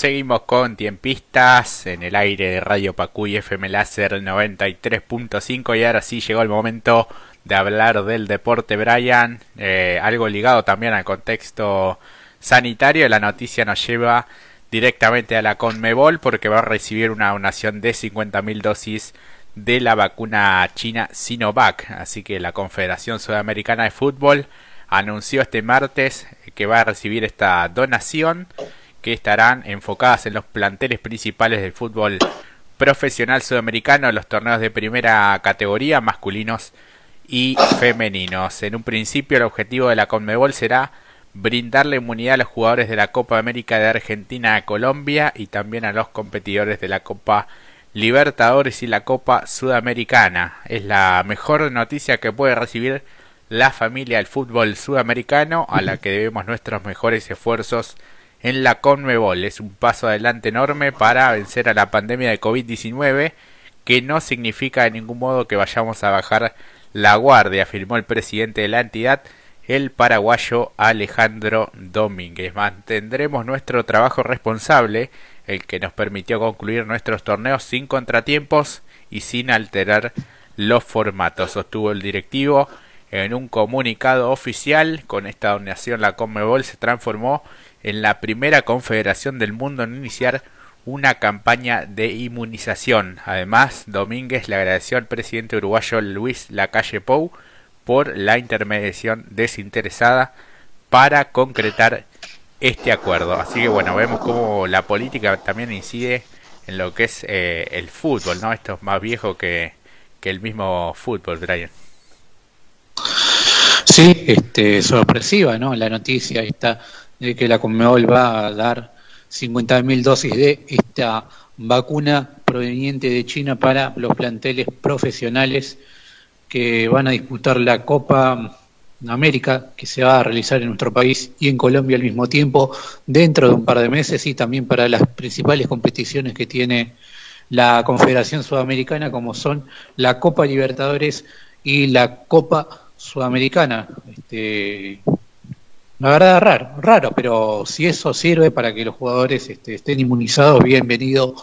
Seguimos con tiempistas en el aire de Radio Pacuy FM Láser 93.5 y ahora sí llegó el momento de hablar del deporte Brian, eh, algo ligado también al contexto sanitario. La noticia nos lleva directamente a la Conmebol porque va a recibir una donación de 50.000 dosis de la vacuna china Sinovac. Así que la Confederación Sudamericana de Fútbol anunció este martes que va a recibir esta donación que estarán enfocadas en los planteles principales del fútbol profesional sudamericano, los torneos de primera categoría, masculinos y femeninos. En un principio el objetivo de la Conmebol será brindarle inmunidad a los jugadores de la Copa América de Argentina a Colombia y también a los competidores de la Copa Libertadores y la Copa Sudamericana. Es la mejor noticia que puede recibir la familia del fútbol sudamericano a la que debemos nuestros mejores esfuerzos en la Conmebol. Es un paso adelante enorme para vencer a la pandemia de COVID-19 que no significa de ningún modo que vayamos a bajar la guardia, afirmó el presidente de la entidad, el paraguayo Alejandro Domínguez. Mantendremos nuestro trabajo responsable, el que nos permitió concluir nuestros torneos sin contratiempos y sin alterar los formatos, sostuvo el directivo en un comunicado oficial. Con esta donación la Conmebol se transformó en la primera confederación del mundo en iniciar una campaña de inmunización. Además, Domínguez le agradeció al presidente uruguayo Luis Lacalle Pou por la intermediación desinteresada para concretar este acuerdo. Así que bueno, vemos cómo la política también incide en lo que es eh, el fútbol, ¿no? Esto es más viejo que, que el mismo fútbol, Brian. Sí, este, sorpresiva, ¿no? La noticia está de que la Conmebol va a dar 50.000 dosis de esta vacuna proveniente de China para los planteles profesionales que van a disputar la Copa América, que se va a realizar en nuestro país y en Colombia al mismo tiempo, dentro de un par de meses, y también para las principales competiciones que tiene la Confederación Sudamericana, como son la Copa Libertadores y la Copa Sudamericana. Este, la verdad, raro, raro, pero si eso sirve para que los jugadores este, estén inmunizados, bienvenido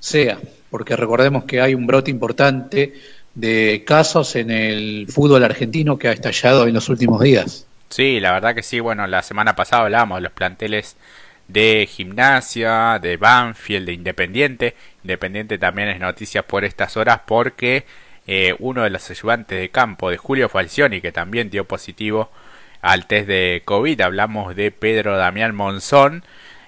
sea, porque recordemos que hay un brote importante de casos en el fútbol argentino que ha estallado en los últimos días. Sí, la verdad que sí, bueno, la semana pasada hablábamos de los planteles de gimnasia, de Banfield, de Independiente. Independiente también es noticia por estas horas porque eh, uno de los ayudantes de campo de Julio Falcioni, que también dio positivo al test de COVID. Hablamos de Pedro Damián Monzón.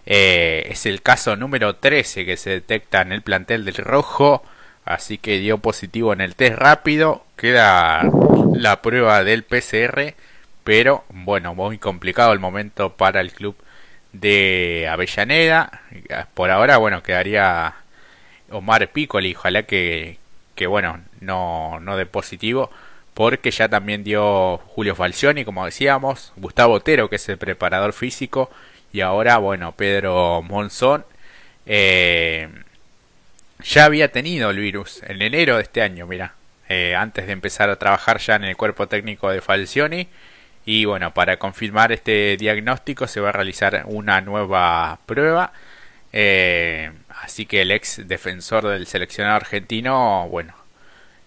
Eh, es el caso número 13 que se detecta en el plantel del Rojo. Así que dio positivo en el test rápido. Queda la prueba del PCR. Pero bueno, muy complicado el momento para el club de Avellaneda. Por ahora, bueno, quedaría Omar Piccoli. Ojalá que, que bueno, no, no de positivo porque ya también dio Julio Falcioni, como decíamos, Gustavo Otero, que es el preparador físico, y ahora, bueno, Pedro Monzón. Eh, ya había tenido el virus en enero de este año, mira, eh, antes de empezar a trabajar ya en el cuerpo técnico de Falcioni. Y bueno, para confirmar este diagnóstico se va a realizar una nueva prueba. Eh, así que el ex defensor del seleccionado argentino, bueno,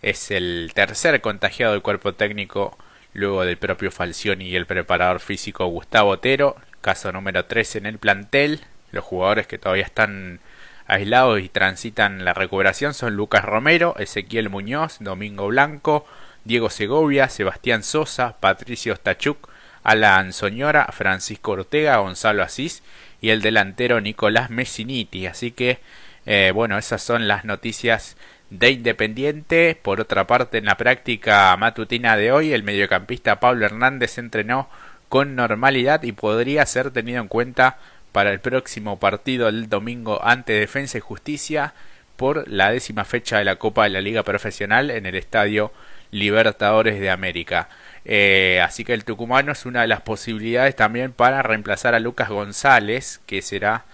es el tercer contagiado del cuerpo técnico luego del propio Falcioni y el preparador físico Gustavo Otero, caso número 3 en el plantel. Los jugadores que todavía están aislados y transitan la recuperación son Lucas Romero, Ezequiel Muñoz, Domingo Blanco, Diego Segovia, Sebastián Sosa, Patricio Stachuk, Alan Soñora, Francisco Ortega, Gonzalo Asís y el delantero Nicolás Messiniti. Así que, eh, bueno, esas son las noticias de Independiente. Por otra parte, en la práctica matutina de hoy, el mediocampista Pablo Hernández entrenó con normalidad y podría ser tenido en cuenta para el próximo partido del domingo ante Defensa y Justicia por la décima fecha de la Copa de la Liga Profesional en el Estadio Libertadores de América. Eh, así que el tucumano es una de las posibilidades también para reemplazar a Lucas González, que será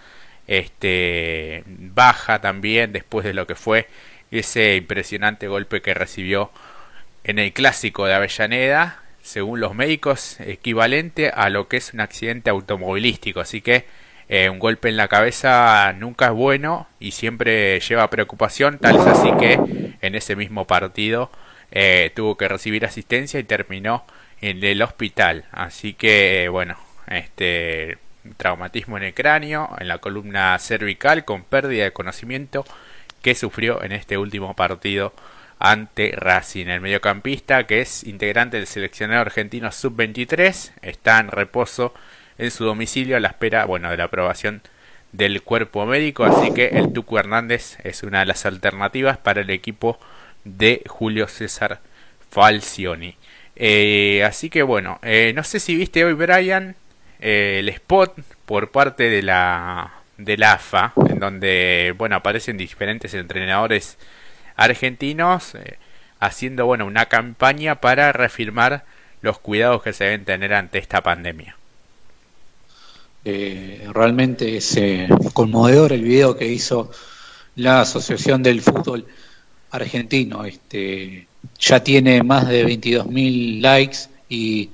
este baja también después de lo que fue ese impresionante golpe que recibió en el clásico de Avellaneda, según los médicos, equivalente a lo que es un accidente automovilístico. Así que Eh, un golpe en la cabeza nunca es bueno y siempre lleva preocupación, tal es así que en ese mismo partido eh, tuvo que recibir asistencia y terminó en el hospital. Así que, bueno, este traumatismo en el cráneo, en la columna cervical, con pérdida de conocimiento que sufrió en este último partido ante Racing. El mediocampista, que es integrante del seleccionado argentino sub-23, está en reposo en su domicilio a la espera, bueno, de la aprobación del cuerpo médico, así que el Tucu Hernández es una de las alternativas para el equipo de Julio César Falcioni. Eh, así que bueno, eh, no sé si viste hoy Brian eh, el spot por parte de la de la AFA, en donde bueno aparecen diferentes entrenadores argentinos haciendo bueno una campaña para reafirmar los cuidados que se deben tener ante esta pandemia. realmente es conmovedor el video que hizo la Asociación del Fútbol Argentino. Este, ya tiene más de 22.000 likes y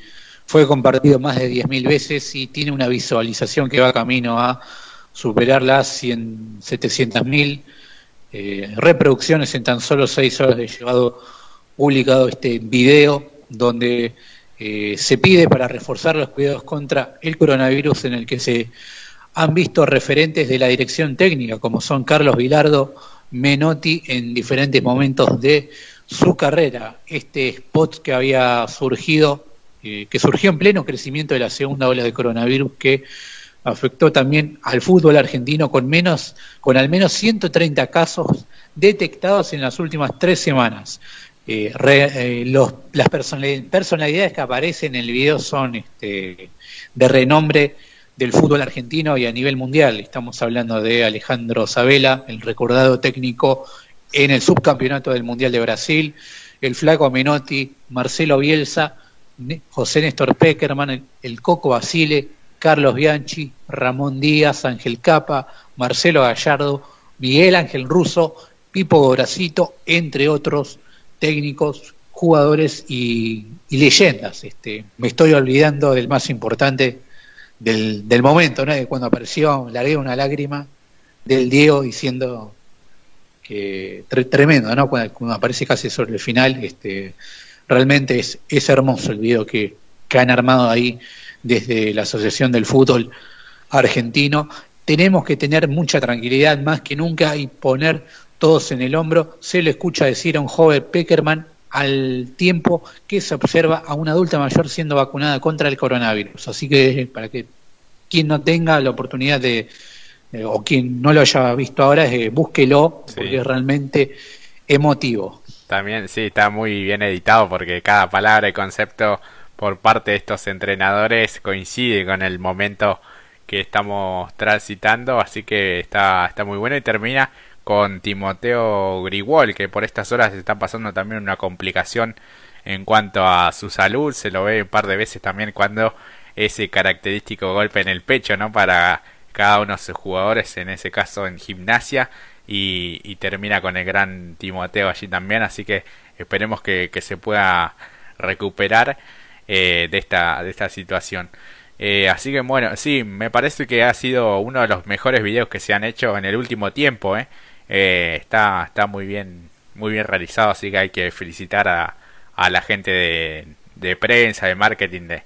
fue compartido más de 10.000 veces y tiene una visualización que va camino a superar las 700.000 eh, reproducciones en tan solo 6 horas de llevado publicado este video donde eh, se pide para reforzar los cuidados contra el coronavirus en el que se han visto referentes de la dirección técnica como son Carlos Vilardo, Menotti en diferentes momentos de su carrera. Este spot que había surgido, eh, que surgió en pleno crecimiento de la segunda ola de coronavirus que afectó también al fútbol argentino con menos, con al menos 130 casos detectados en las últimas tres semanas. Eh, eh, los, las personalidades que aparecen en el video son este, de renombre del fútbol argentino y a nivel mundial. Estamos hablando de Alejandro Sabela, el recordado técnico en el subcampeonato del Mundial de Brasil, el flaco Menotti, Marcelo Bielsa, José Néstor Peckerman, el, Coco Basile, Carlos Bianchi, Ramón Díaz, Ángel Capa, Marcelo Gallardo, Miguel Ángel Russo, Pipo Goracito, entre otros técnicos, jugadores y, leyendas. Este, me estoy olvidando del más importante, del, del momento, ¿no? De cuando apareció, largué una lágrima del Diego diciendo que tremendo, ¿no? Cuando, aparece casi sobre el final, este, realmente es, es hermoso el video que, que han armado ahí desde la Asociación del Fútbol Argentino. Tenemos que tener mucha tranquilidad más que nunca y poner todos en el hombro. Se le escucha decir a un joven Peckerman al tiempo que se observa a una adulta mayor siendo vacunada contra el coronavirus. Así que para que quien no tenga la oportunidad de, eh, o quien no lo haya visto ahora, eh, búsquelo, porque es realmente emotivo. También, sí, está muy bien editado porque cada palabra y concepto por parte de estos entrenadores coincide con el momento que estamos transitando, así que está, está muy bueno y termina con Timoteo Grigol, que por estas horas está pasando también una complicación en cuanto a su salud. Se lo ve un par de veces también cuando ese característico golpe en el pecho, ¿no? Para cada uno de sus jugadores, en ese caso en gimnasia, y, termina con el gran Timoteo allí también. Así que esperemos que, se pueda recuperar eh, de, esta, de esta situación. Eh, así que bueno, sí, me parece que ha sido uno de los mejores videos que se han hecho en el último tiempo. ¿eh? Está, está muy bien, muy bien realizado, así que hay que felicitar a, a la gente de, de prensa, de marketing de,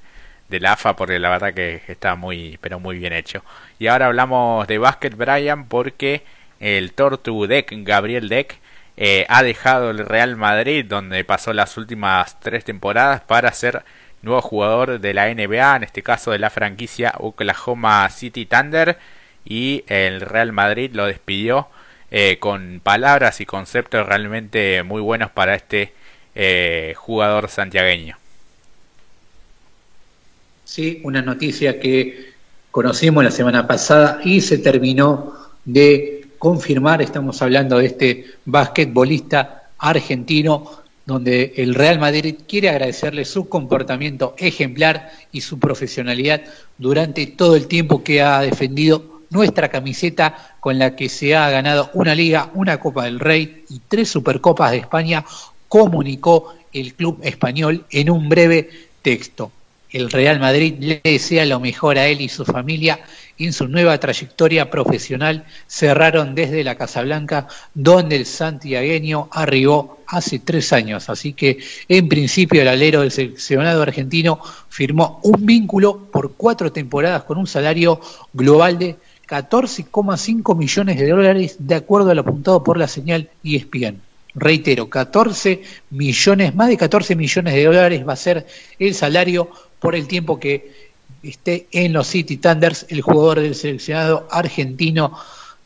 de la AFA, porque la verdad que está muy, pero muy bien hecho. Y ahora hablamos de básquet, Brian, porque el Tortu Deck, Gabriel Deck, ha dejado el Real Madrid, donde pasó las últimas tres temporadas, para ser nuevo jugador de la NBA, en este caso de la franquicia Oklahoma City Thunder, y el Real Madrid lo despidió eh, con palabras y conceptos realmente muy buenos para este eh, jugador santiagueño. Sí, una noticia que conocimos la semana pasada y se terminó de confirmar. Estamos hablando de este basquetbolista argentino donde el Real Madrid quiere agradecerle su comportamiento ejemplar y su profesionalidad durante todo el tiempo que ha defendido nuestra camiseta con la que se ha ganado una liga, una Copa del Rey y tres Supercopas de España, comunicó el club español en un breve texto. el Real Madrid le desea lo mejor a él y su familia en su nueva trayectoria profesional. Cerraron desde la Casa Blanca, donde el santiagueño arribó hace tres años. Así que, en principio, el alero del seleccionado argentino firmó un vínculo por cuatro temporadas con un salario global de 14,5 millones de dólares, de acuerdo a lo apuntado por la señal ESPN reitero, 14 millones, más de 14 millones de dólares va a ser el salario por el tiempo que esté en los City Thunders, el jugador del seleccionado argentino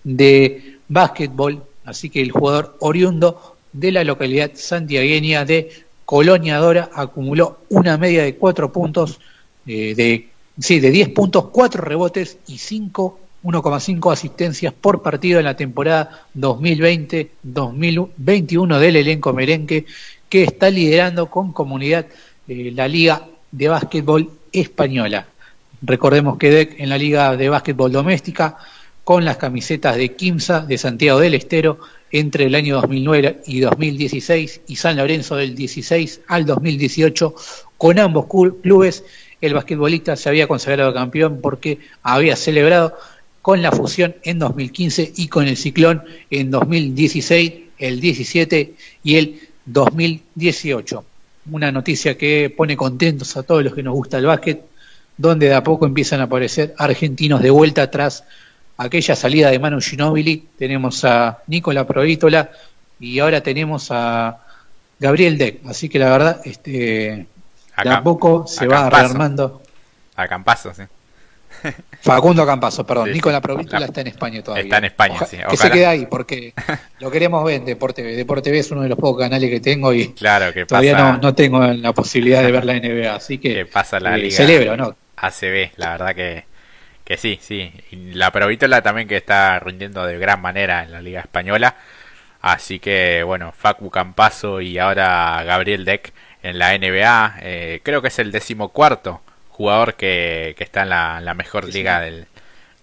de básquetbol, así que el jugador oriundo de la localidad santiagueña de Colonia Dora acumuló una media de 4 puntos, eh, de, sí, de 10 puntos, 4 rebotes y 5 1,5 asistencias por partido en la temporada 2020-2021 del elenco merengue que está liderando con comunidad eh, la Liga de Básquetbol Española. Recordemos que en la Liga de Básquetbol Doméstica, con las camisetas de Quimsa de Santiago del Estero entre el año 2009 y 2016 y San Lorenzo del 16 al 2018, con ambos clubes el basquetbolista se había consagrado campeón porque había celebrado con la fusión en 2015 y con el ciclón en 2016, el 17 y el 2018. Una noticia que pone contentos a todos los que nos gusta el básquet, donde de a poco empiezan a aparecer argentinos de vuelta atrás aquella salida de Manu Ginóbili. Tenemos a Nicola Provítola y ahora tenemos a Gabriel Deck. Así que la verdad, este, de a poco se va rearmando. A Campazo, sí. Facundo Campazo, perdón. Nicolás Provítola está en España todavía. Está en España, sí. Que se quede ahí, porque lo queremos ver en Deporte TV. Deporte TV es uno de los pocos canales que tengo y claro, que todavía no, no, tengo la posibilidad de ver la NBA. Así que, pasa la eh, celebro, ¿no? ACB, la verdad que, que sí, sí. Y la Provítola también que está rindiendo de gran manera en la Liga Española. Así que, bueno, Facu Campazo y ahora Gabriel Deck en la NBA. Eh, creo que es el decimocuarto jugador que, que está en la, mejor liga del,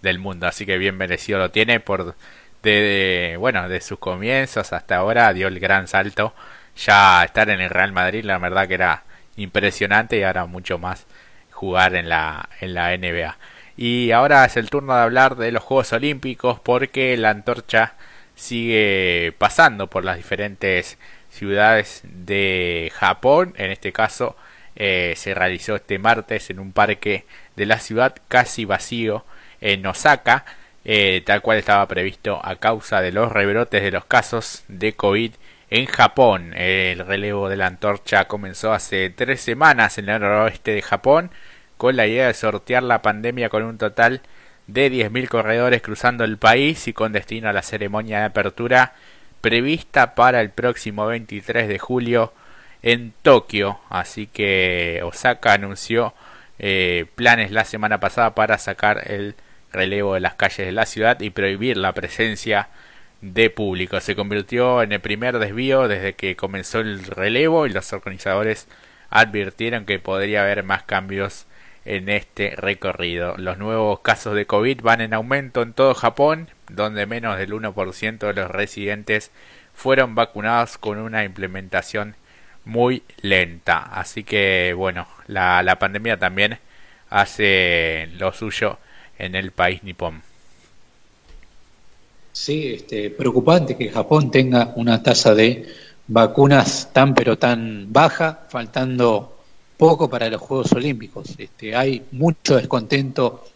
del, mundo. Así que bien merecido lo tiene por de, bueno de sus comienzos hasta ahora dio el gran salto. Ya estar en el Real Madrid, la verdad que era impresionante y ahora mucho más jugar en la, en la NBA. Y ahora es el turno de hablar de los Juegos Olímpicos porque la antorcha sigue pasando por las diferentes ciudades de Japón, en este caso eh, se realizó este martes en un parque de la ciudad casi vacío en Osaka, eh, tal cual estaba previsto a causa de los rebrotes de los casos de COVID en Japón. El relevo de la antorcha comenzó hace tres semanas en el noroeste de Japón con la idea de sortear la pandemia con un total de 10.000 corredores cruzando el país y con destino a la ceremonia de apertura prevista para el próximo 23 de julio en Tokio. Así que Osaka anunció eh, planes la semana pasada para sacar el relevo de las calles de la ciudad y prohibir la presencia de público. Se convirtió en el primer desvío desde que comenzó el relevo y los organizadores advirtieron que podría haber más cambios en este recorrido. Los nuevos casos de COVID van en aumento en todo Japón, donde menos del 1% de los residentes fueron vacunados con una implementación muy lenta. Así que bueno, la, la pandemia también hace lo suyo en el país nipón. Sí, este, preocupante que Japón tenga una tasa de vacunas tan pero tan baja, faltando poco para los Juegos Olímpicos. Este, hay mucho descontento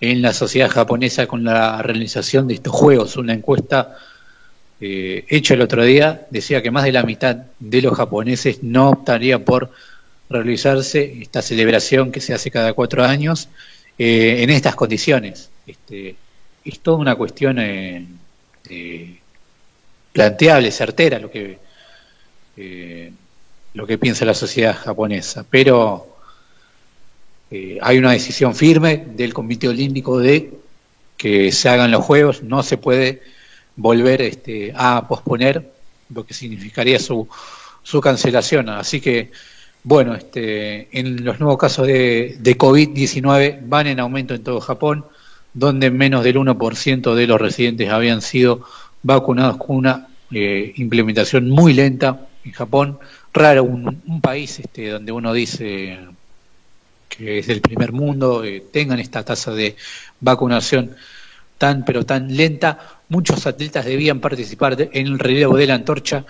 en la sociedad japonesa con la realización de estos Juegos. Una encuesta eh, hecho el otro día decía que más de la mitad de los japoneses no optaría por realizarse esta celebración que se hace cada cuatro años eh, en estas condiciones. Este, es toda una cuestión eh, planteable, certera, lo que, lo que piensa la sociedad japonesa, pero hay una decisión firme del Comité Olímpico de que se hagan los Juegos, no se puede volver este, a posponer, lo que significaría su, su cancelación. Así que, bueno, este, en los nuevos casos de, de COVID-19 van en aumento en todo Japón, donde menos del 1% de los residentes habían sido vacunados con una eh, implementación muy lenta en Japón. Raro, un, país este, donde uno dice que es del primer mundo, eh, tengan esta tasa de vacunación tan pero tan lenta. Muchos atletas debían participar en el relevo de la antorcha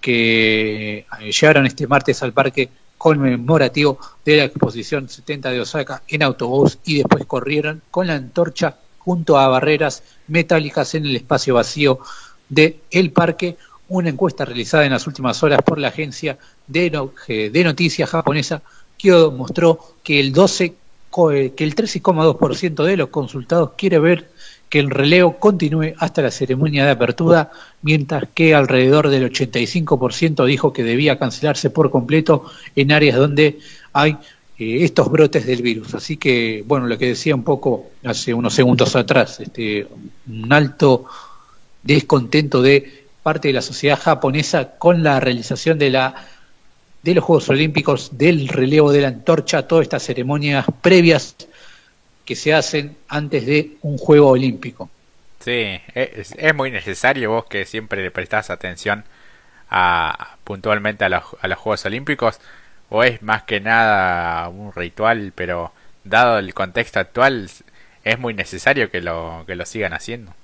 que eh, llegaron este martes al parque conmemorativo de la exposición 70 de Osaka en autobús y después corrieron con la antorcha junto a barreras metálicas en el espacio vacío de el parque. Una encuesta realizada en las últimas horas por la agencia de, de noticias japonesa Kyodo mostró que el 12 que el 13,2% de los consultados quiere ver que el relevo continúe hasta la ceremonia de apertura, mientras que alrededor del 85% dijo que debía cancelarse por completo en áreas donde hay eh, estos brotes del virus. Así que, bueno, lo que decía un poco hace unos segundos atrás, este, un alto descontento de parte de la sociedad japonesa con la realización de la de los Juegos Olímpicos, del relevo de la antorcha, todas estas ceremonias previas que se hacen antes de un juego olímpico. Sí, es, muy necesario vos que siempre le prestás atención a, puntualmente a los, a los Juegos Olímpicos, o es más que nada un ritual, pero dado el contexto actual es muy necesario que lo, que lo sigan haciendo.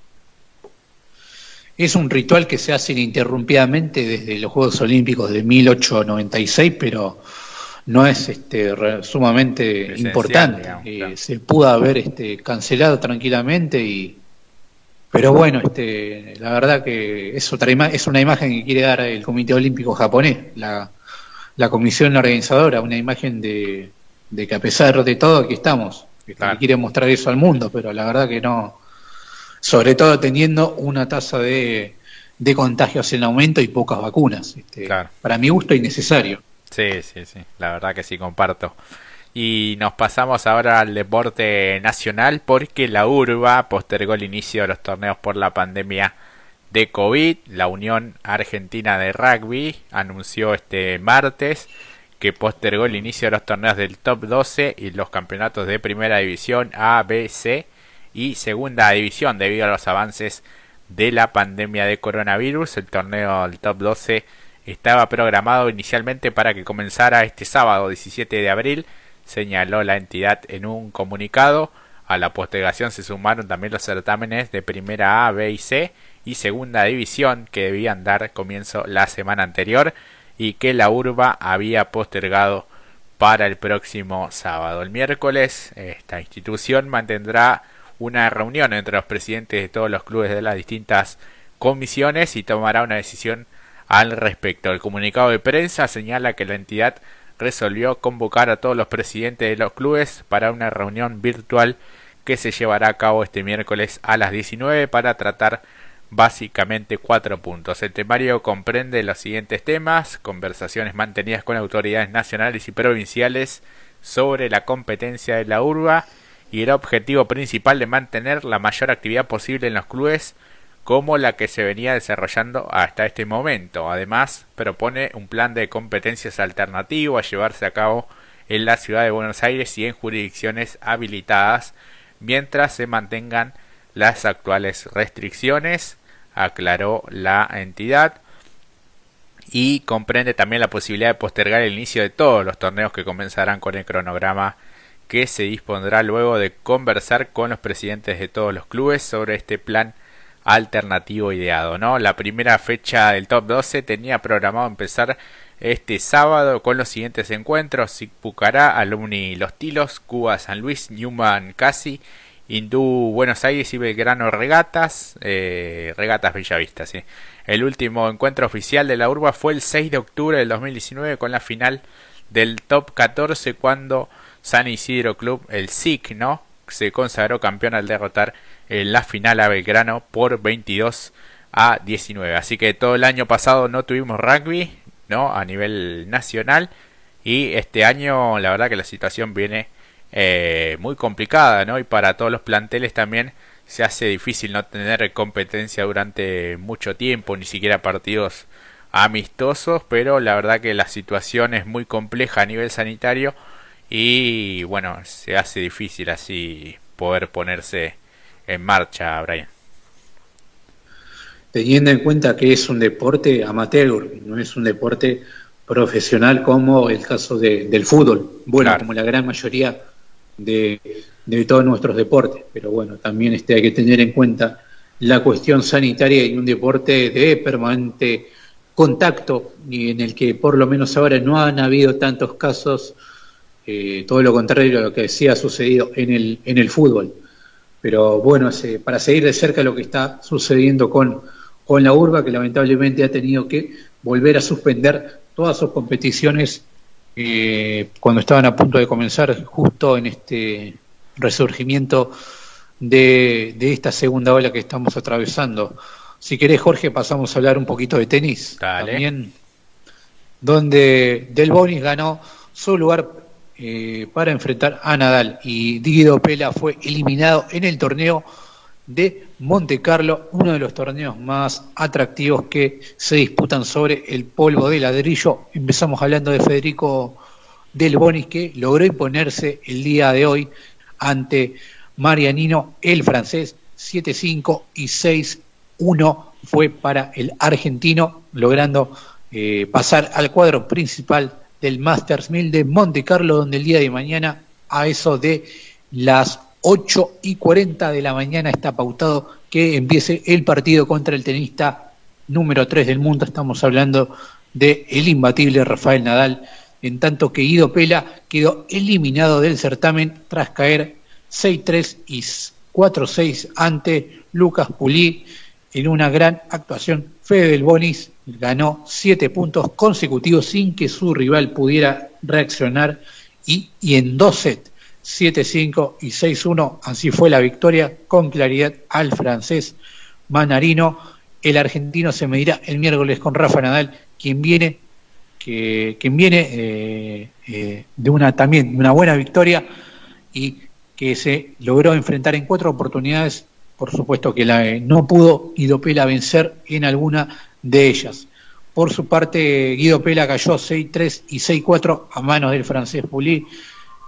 Es un ritual que se hace ininterrumpidamente desde los Juegos Olímpicos de 1896, pero no es este, sumamente importante. Eh, se pudo haber este, cancelado tranquilamente y pero bueno, este, la verdad que es otra es una imagen que quiere dar el Comité Olímpico japonés, la, la comisión organizadora, una imagen de, que a pesar de todo aquí estamos, que quiere mostrar eso al mundo, pero la verdad que no, sobre todo teniendo una tasa de, de contagios en aumento y pocas vacunas. Este, Para mi gusto, innecesario. Sí, sí, sí, la verdad que sí, comparto. Y nos pasamos ahora al deporte nacional porque la URBA postergó el inicio de los torneos por la pandemia de COVID. La Unión Argentina de Rugby anunció este martes que postergó el inicio de los torneos del Top 12 y los campeonatos de Primera División A, B, C y Segunda División debido a los avances de la pandemia de coronavirus. El torneo del Top 12 estaba programado inicialmente para que comenzara este sábado 17 de abril, señaló la entidad en un comunicado. A la postergación se sumaron también los certámenes de primera A, B y C y segunda división que debían dar comienzo la semana anterior y que la urba había postergado para el próximo sábado. El miércoles esta institución mantendrá una reunión entre los presidentes de todos los clubes de las distintas comisiones y tomará una decisión al respecto. El comunicado de prensa señala que la entidad resolvió convocar a todos los presidentes de los clubes para una reunión virtual que se llevará a cabo este miércoles a las 19 para tratar básicamente cuatro puntos. El temario comprende los siguientes temas, conversaciones mantenidas con autoridades nacionales y provinciales sobre la competencia de la urba y el objetivo principal de mantener la mayor actividad posible en los clubes como la que se venía desarrollando hasta este momento. Además, propone un plan de competencias alternativo a llevarse a cabo en la ciudad de Buenos Aires y en jurisdicciones habilitadas mientras se mantengan las actuales restricciones, aclaró la entidad y comprende también la posibilidad de postergar el inicio de todos los torneos que comenzarán con el cronograma que se dispondrá luego de conversar con los presidentes de todos los clubes sobre este plan alternativo ideado, ¿no? La primera fecha del top 12 tenía programado empezar este sábado con los siguientes encuentros: Pucará, Alumni Los Tilos, Cuba San Luis, Newman Casi, Hindú Buenos Aires y Belgrano Regatas, eh, Regatas Bellavista, sí. El último encuentro oficial de la urba fue el 6 de octubre del 2019 con la final del top 14 cuando San Isidro Club, el SIC, ¿no? Se consagró campeón al derrotar en la final a Belgrano por 22 a 19. Así que todo el año pasado no tuvimos rugby, ¿no? A nivel nacional. Y este año la verdad que la situación viene eh, muy complicada, ¿no? Y para todos los planteles también se hace difícil no tener competencia durante mucho tiempo, ni siquiera partidos amistosos, pero la verdad que la situación es muy compleja a nivel sanitario y bueno, se hace difícil así poder ponerse en marcha, Brian. Teniendo en cuenta que es un deporte amateur, no es un deporte profesional como el caso del fútbol, bueno, como la gran mayoría de, todos nuestros deportes, pero bueno, también este, hay que tener en cuenta la cuestión sanitaria y un deporte de permanente contacto y en el que por lo menos ahora no han habido tantos casos, eh, todo lo contrario a lo que sí ha sucedido en el, en el fútbol. Pero bueno, para seguir de cerca lo que está sucediendo con, con la urba, que lamentablemente ha tenido que volver a suspender todas sus competiciones eh, cuando estaban a punto de comenzar, justo en este resurgimiento de, de esta segunda ola que estamos atravesando. Si querés, Jorge, pasamos a hablar un poquito de tenis. También, donde Del Bonis ganó su lugar eh, para enfrentar a Nadal y Guido Pela fue eliminado en el torneo de Monte Carlo, uno de los torneos más atractivos que se disputan sobre el polvo de ladrillo. Empezamos hablando de Federico Del Bonis que logró imponerse el día de hoy ante Marianino, el francés, 7-5 y 6 uno fue para el argentino, logrando eh, pasar al cuadro principal del Masters 1000 de Monte Carlo, donde el día de mañana, a eso de las 8 y 40 de la mañana, está pautado que empiece el partido contra el tenista número 3 del mundo. Estamos hablando de el imbatible Rafael Nadal, en tanto que Guido Pela quedó eliminado del certamen tras caer 6-3 y 4-6 ante Lucas Pulí en una gran actuación. Fede del Bonis ganó siete puntos consecutivos sin que su rival pudiera reaccionar y, en dos sets, 7-5 y 6-1, así fue la victoria con claridad al francés Manarino. El argentino se medirá el miércoles con Rafa Nadal, quien viene, que, quien viene eh, eh, de una también de una buena victoria y que se logró enfrentar en cuatro oportunidades por supuesto que la, eh, no pudo Guido Pela vencer en alguna de ellas. Por su parte, Guido Pela cayó 6-3 y 6-4 a manos del francés Pulí,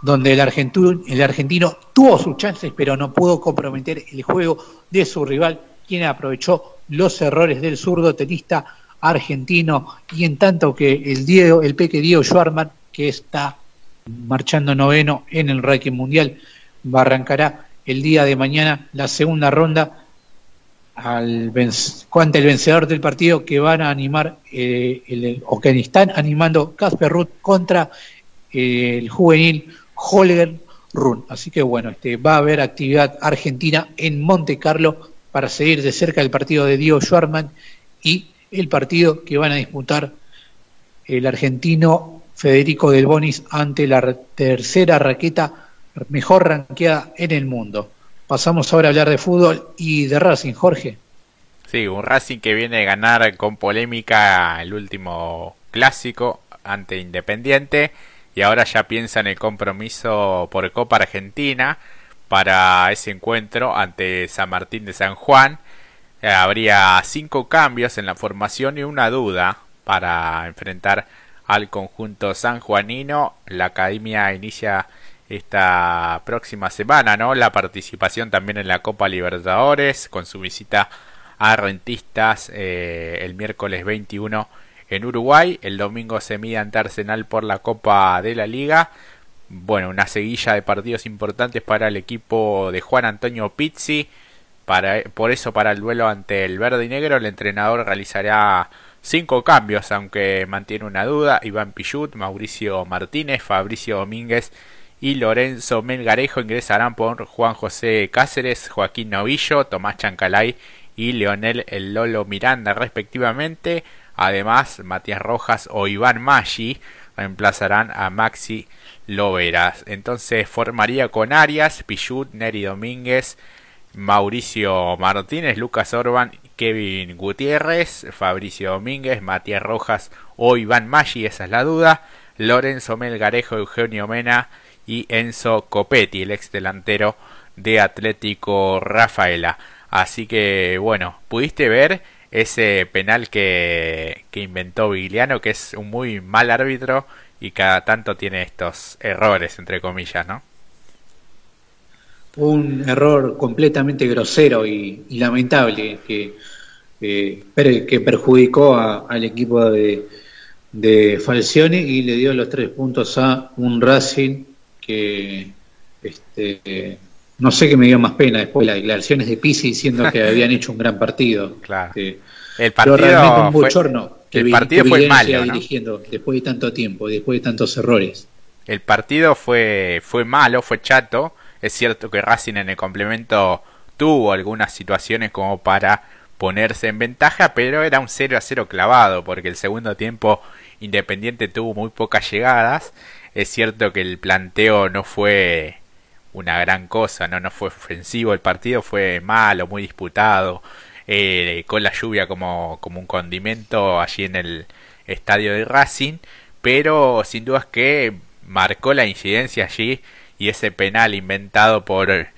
donde el argentino, tuvo sus chances, pero no pudo comprometer el juego de su rival, quien aprovechó los errores del zurdo tenista argentino, y en tanto que el Diego, el Diego Schwarman, que está marchando noveno en el ranking mundial, arrancará el día de mañana la segunda ronda al ante el vencedor del partido que van a animar eh, el, o que están animando Casper Ruth contra eh, el juvenil Holger Run. Así que bueno, este, va a haber actividad argentina en Monte Carlo para seguir de cerca el partido de Diego Schwarman y el partido que van a disputar el argentino Federico Del Bonis ante la tercera raqueta mejor ranqueada en el mundo. Pasamos ahora a hablar de fútbol y de Racing, Jorge. Sí, un Racing que viene a ganar con polémica el último clásico ante Independiente y ahora ya piensa en el compromiso por Copa Argentina para ese encuentro ante San Martín de San Juan. Eh, habría cinco cambios en la formación y una duda para enfrentar al conjunto sanjuanino. La academia inicia esta próxima semana, ¿no? La participación también en la Copa Libertadores con su visita a Rentistas eh, el miércoles 21 en Uruguay. El domingo se mide ante Arsenal por la Copa de la Liga. Bueno, una seguilla de partidos importantes para el equipo de Juan Antonio Pizzi. Para, por eso, para el duelo ante el verde y negro, el entrenador realizará cinco cambios, aunque mantiene una duda. Iván Pichut, Mauricio Martínez, Fabricio Domínguez y Lorenzo Melgarejo ingresarán por Juan José Cáceres, Joaquín Novillo, Tomás Chancalay y Leonel El Lolo Miranda respectivamente. Además, Matías Rojas o Iván Maggi reemplazarán a Maxi Loveras. Entonces formaría con Arias, Pichut, Neri Domínguez, Mauricio Martínez, Lucas Orban, Kevin Gutiérrez, Fabricio Domínguez, Matías Rojas o Iván Maggi, esa es la duda. Lorenzo Melgarejo, Eugenio Mena y Enzo Copetti, el ex delantero de Atlético Rafaela. Así que bueno, pudiste ver ese penal que, que inventó Vigliano, que es un muy mal árbitro y cada tanto tiene estos errores, entre comillas, ¿no? Un error completamente grosero y, lamentable que, que perjudicó al equipo de, de Falcioni y le dio los tres puntos a un Racing que este, no sé qué me dio más pena después las declaraciones de Pisi diciendo que habían hecho un gran partido. Claro. Este, el partido realmente un bochorno que el partido fue malo dirigiendo después de tanto tiempo, después de tantos errores. El partido fue fue malo, fue chato. Es cierto que Racing en el complemento tuvo algunas situaciones como para ponerse en ventaja, pero era un 0 a 0 clavado, porque el segundo tiempo Independiente tuvo muy pocas llegadas. Es cierto que el planteo no fue una gran cosa, no, no fue ofensivo, el partido fue malo, muy disputado, eh, con la lluvia como, como un condimento allí en el estadio de Racing, pero sin dudas que marcó la incidencia allí y ese penal inventado por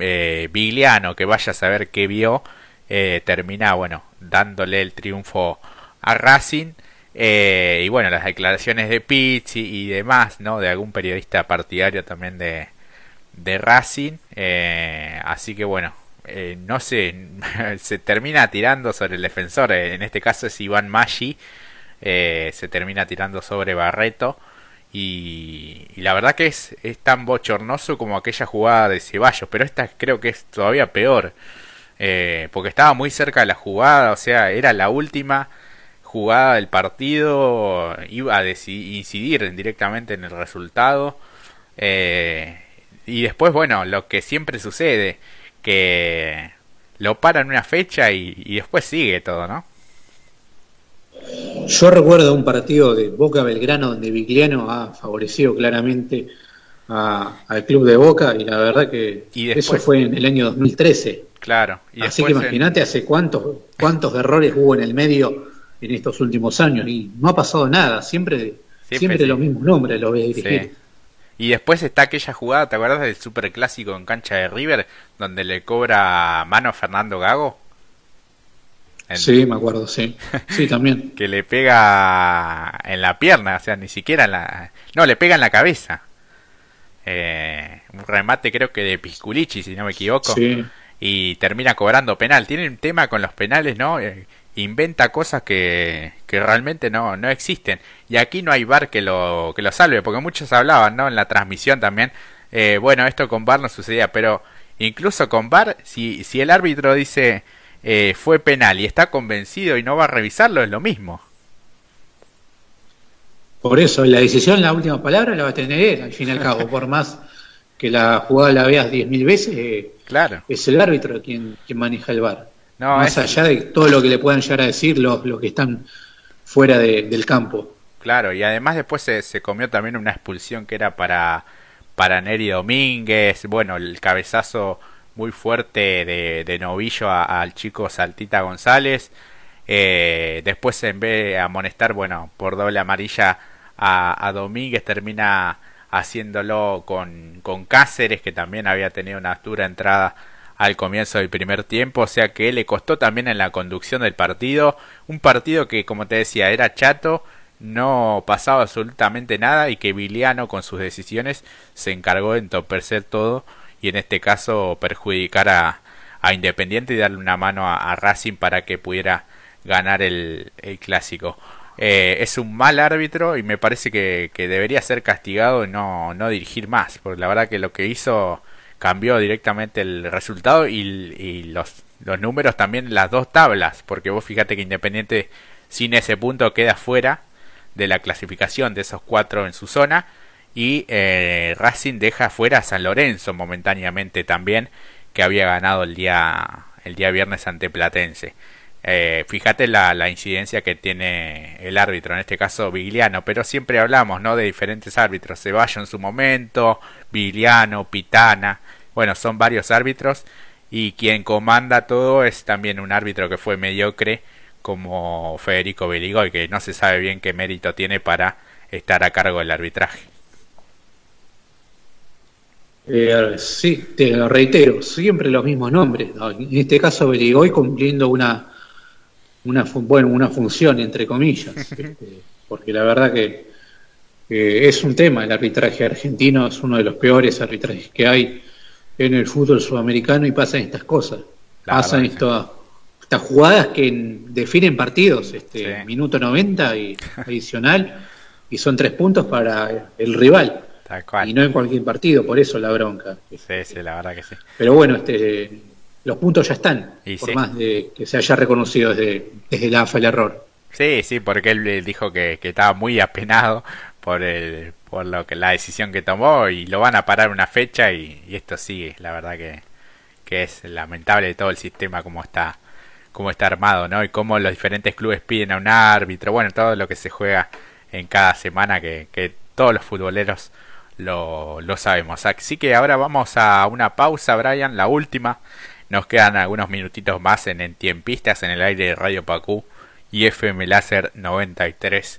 eh, Vigliano, que vaya a saber qué vio, eh, termina, bueno, dándole el triunfo a Racing. Eh, y bueno, las declaraciones de Pizzi y demás, ¿no? De algún periodista partidario también de, de Racing. Eh, así que bueno, eh, no sé, se termina tirando sobre el defensor. En este caso es Iván Maggi. se termina tirando sobre Barreto. Y, y, la verdad que es, es tan bochornoso como aquella jugada de Ceballos. Pero esta creo que es todavía peor. Eh, porque estaba muy cerca de la jugada, o sea, era la última jugada del partido, iba a incidir directamente en el resultado. Eh, y después, bueno, lo que siempre sucede, que lo paran una fecha y, después sigue todo, ¿no? Yo recuerdo un partido de Boca Belgrano donde Vigliano ha favorecido claramente al club de Boca y la verdad que eso fue en el año 2013. Claro. Y Así que imagínate hace cuántos, cuántos errores hubo en el medio en estos últimos años y no ha pasado nada, siempre, siempre, los mismos nombres los ves dirigir. Y después está aquella jugada, ¿te acuerdas del super clásico en cancha de River, donde le cobra mano a Fernando Gago? Sí, me acuerdo, sí. Sí, también. que le pega en la pierna, o sea, ni siquiera en la... No, le pega en la cabeza. Eh, un remate creo que de Pisculici, si no me equivoco. Sí y termina cobrando penal. Tiene un tema con los penales, ¿no? Eh, inventa cosas que, que realmente no, no existen. Y aquí no hay bar que lo, que lo salve, porque muchos hablaban, ¿no? En la transmisión también. Eh, bueno, esto con bar no sucedía, pero incluso con bar, si, si el árbitro dice eh, fue penal y está convencido y no va a revisarlo, es lo mismo. Por eso, la decisión, la última palabra la va a tener él, al fin y al cabo, por más que la jugada la veas diez mil veces, eh, claro. es el árbitro quien, quien maneja el bar. No, Más allá de todo lo que le puedan llegar a decir los, los que están fuera del campo. Claro, y además después se, se, comió también una expulsión que era para, para Neri Domínguez, bueno, el cabezazo muy fuerte de, de novillo al chico Saltita González. Eh, después en vez de amonestar, bueno, por doble amarilla a, a Domínguez termina haciéndolo con, con Cáceres, que también había tenido una dura entrada al comienzo del primer tiempo, o sea que le costó también en la conducción del partido, un partido que como te decía era chato, no pasaba absolutamente nada y que Viliano con sus decisiones se encargó de entorpecer todo y en este caso perjudicar a, Independiente y darle una mano a, Racing para que pudiera ganar el, el clásico. Eh, es un mal árbitro y me parece que, debería ser castigado y no, no dirigir más, porque la verdad que lo que hizo cambió directamente el resultado y, los, los números también las dos tablas, porque vos fíjate que Independiente sin ese punto queda fuera de la clasificación de esos cuatro en su zona y eh, Racing deja fuera a San Lorenzo momentáneamente también que había ganado el día el día viernes ante Platense. Eh, fíjate la, la, incidencia que tiene el árbitro, en este caso Vigliano, pero siempre hablamos ¿no? de diferentes árbitros, Ceballos en su momento, Vigliano, Pitana, bueno, son varios árbitros y quien comanda todo es también un árbitro que fue mediocre como Federico Beligoy, que no se sabe bien qué mérito tiene para estar a cargo del arbitraje. Eh, sí, te lo reitero, siempre los mismos nombres. En este caso, Beligoy cumpliendo una, una, bueno, una función, entre comillas, este, porque la verdad que es un tema, el arbitraje argentino es uno de los peores arbitrajes que hay en el fútbol sudamericano y pasan estas cosas, pasan estas estas jugadas que definen partidos, este minuto 90 y adicional, y son tres puntos para el rival. Y no en cualquier partido, por eso la bronca. Sí, sí, la verdad que sí. Pero bueno, este, los puntos ya están, por más de que se haya reconocido desde, desde la AFA el error. Sí, sí, porque él dijo que, que estaba muy apenado por el, por lo que la decisión que tomó y lo van a parar una fecha y, esto sigue, la verdad que, que es lamentable todo el sistema como está como está armado, ¿no? Y cómo los diferentes clubes piden a un árbitro, bueno, todo lo que se juega en cada semana que, que todos los futboleros lo, lo sabemos. Así que ahora vamos a una pausa, Brian, la última. Nos quedan algunos minutitos más en, en Tiempistas en el aire de Radio Pacú y FM Láser 93.5.